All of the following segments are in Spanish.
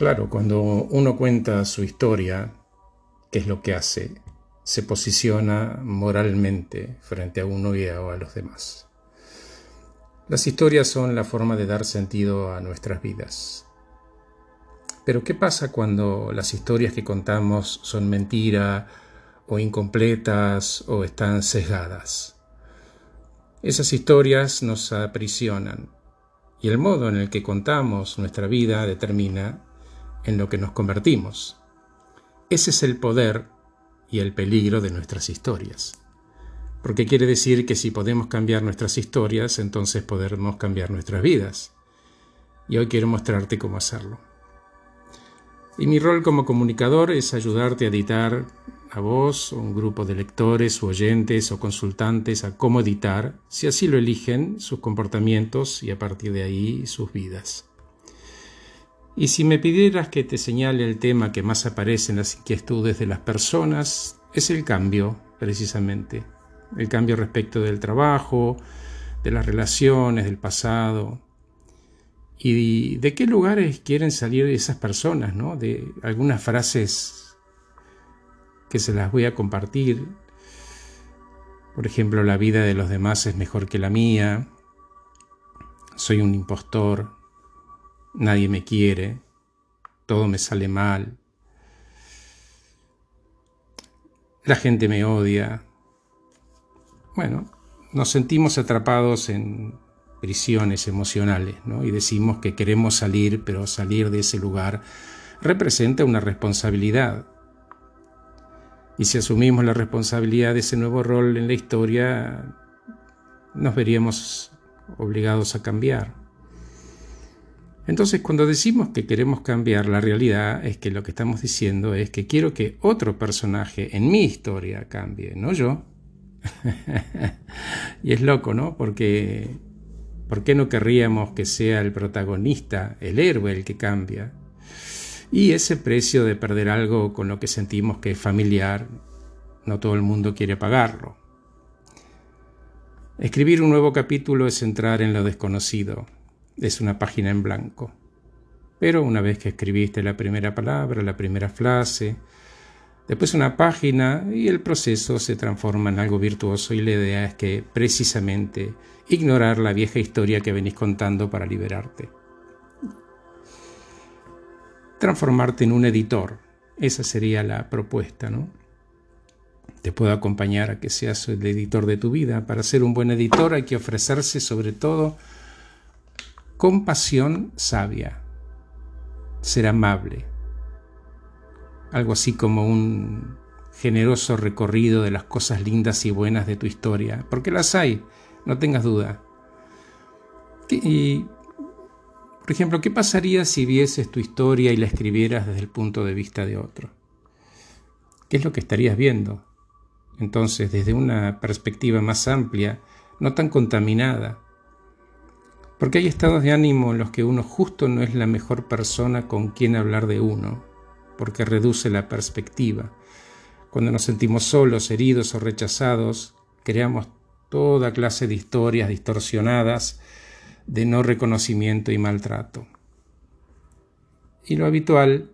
Claro, cuando uno cuenta su historia, ¿qué es lo que hace? Se posiciona moralmente frente a uno y a los demás. Las historias son la forma de dar sentido a nuestras vidas. Pero ¿qué pasa cuando las historias que contamos son mentira o incompletas o están sesgadas? Esas historias nos aprisionan y el modo en el que contamos nuestra vida determina en lo que nos convertimos. Ese es el poder y el peligro de nuestras historias. Porque quiere decir que si podemos cambiar nuestras historias, entonces podremos cambiar nuestras vidas. Y hoy quiero mostrarte cómo hacerlo. Y mi rol como comunicador es ayudarte a editar a vos, un grupo de lectores, o oyentes, o consultantes a cómo editar, si así lo eligen, sus comportamientos y a partir de ahí sus vidas. Y si me pidieras que te señale el tema que más aparece en las inquietudes de las personas, es el cambio, precisamente. El cambio respecto del trabajo, de las relaciones, del pasado. Y de qué lugares quieren salir esas personas, ¿no? De algunas frases que se las voy a compartir. Por ejemplo, la vida de los demás es mejor que la mía. Soy un impostor nadie me quiere, todo me sale mal, la gente me odia. Bueno, nos sentimos atrapados en prisiones emocionales, ¿no? Y decimos que queremos salir, pero salir de ese lugar representa una responsabilidad. Y si asumimos la responsabilidad de ese nuevo rol en la historia, nos veríamos obligados a cambiar. Entonces, cuando decimos que queremos cambiar la realidad, es que lo que estamos diciendo es que quiero que otro personaje en mi historia cambie, no yo. y es loco, ¿no? Porque ¿por qué no querríamos que sea el protagonista, el héroe, el que cambia? Y ese precio de perder algo con lo que sentimos que es familiar, no todo el mundo quiere pagarlo. Escribir un nuevo capítulo es entrar en lo desconocido, es una página en blanco. Pero una vez que escribiste la primera palabra, la primera frase, después una página y el proceso se transforma en algo virtuoso y la idea es que precisamente ignorar la vieja historia que venís contando para liberarte. Transformarte en un editor, esa sería la propuesta, ¿no? Te puedo acompañar a que seas el editor de tu vida. Para ser un buen editor hay que ofrecerse sobre todo compasión sabia, ser amable, algo así como un generoso recorrido de las cosas lindas y buenas de tu historia, porque las hay, no tengas duda. Y, por ejemplo, ¿qué pasaría si vieses tu historia y la escribieras desde el punto de vista de otro? ¿Qué es lo que estarías viendo? Entonces, desde una perspectiva más amplia, no tan contaminada, porque hay estados de ánimo en los que uno justo no es la mejor persona con quien hablar de uno, porque reduce la perspectiva. Cuando nos sentimos solos, heridos o rechazados, creamos toda clase de historias distorsionadas de no reconocimiento y maltrato. Y lo habitual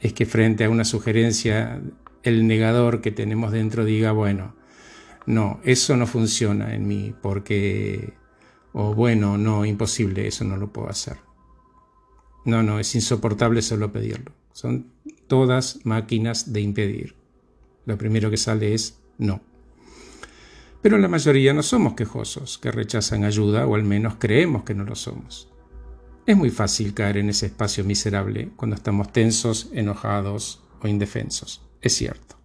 es que frente a una sugerencia el negador que tenemos dentro diga, bueno, no, eso no funciona en mí porque o bueno, no, imposible, eso no lo puedo hacer. No, no, es insoportable solo pedirlo. Son todas máquinas de impedir. Lo primero que sale es no. Pero la mayoría no somos quejosos, que rechazan ayuda o al menos creemos que no lo somos. Es muy fácil caer en ese espacio miserable cuando estamos tensos, enojados o indefensos. Es cierto.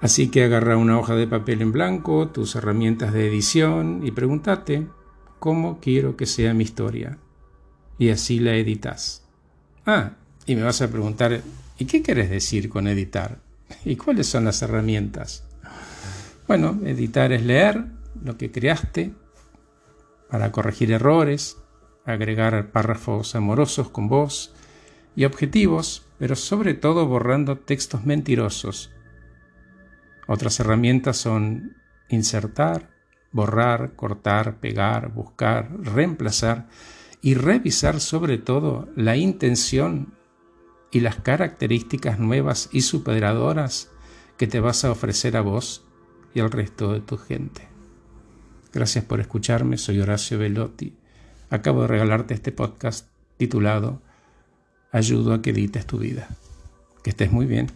Así que agarra una hoja de papel en blanco, tus herramientas de edición y pregúntate cómo quiero que sea mi historia. Y así la editas. Ah, y me vas a preguntar, ¿y qué quieres decir con editar? ¿Y cuáles son las herramientas? Bueno, editar es leer lo que creaste para corregir errores, agregar párrafos amorosos con voz y objetivos, pero sobre todo borrando textos mentirosos otras herramientas son insertar, borrar, cortar, pegar, buscar, reemplazar y revisar sobre todo la intención y las características nuevas y superadoras que te vas a ofrecer a vos y al resto de tu gente. Gracias por escucharme, soy Horacio Velotti. Acabo de regalarte este podcast titulado Ayudo a que edites tu vida. Que estés muy bien.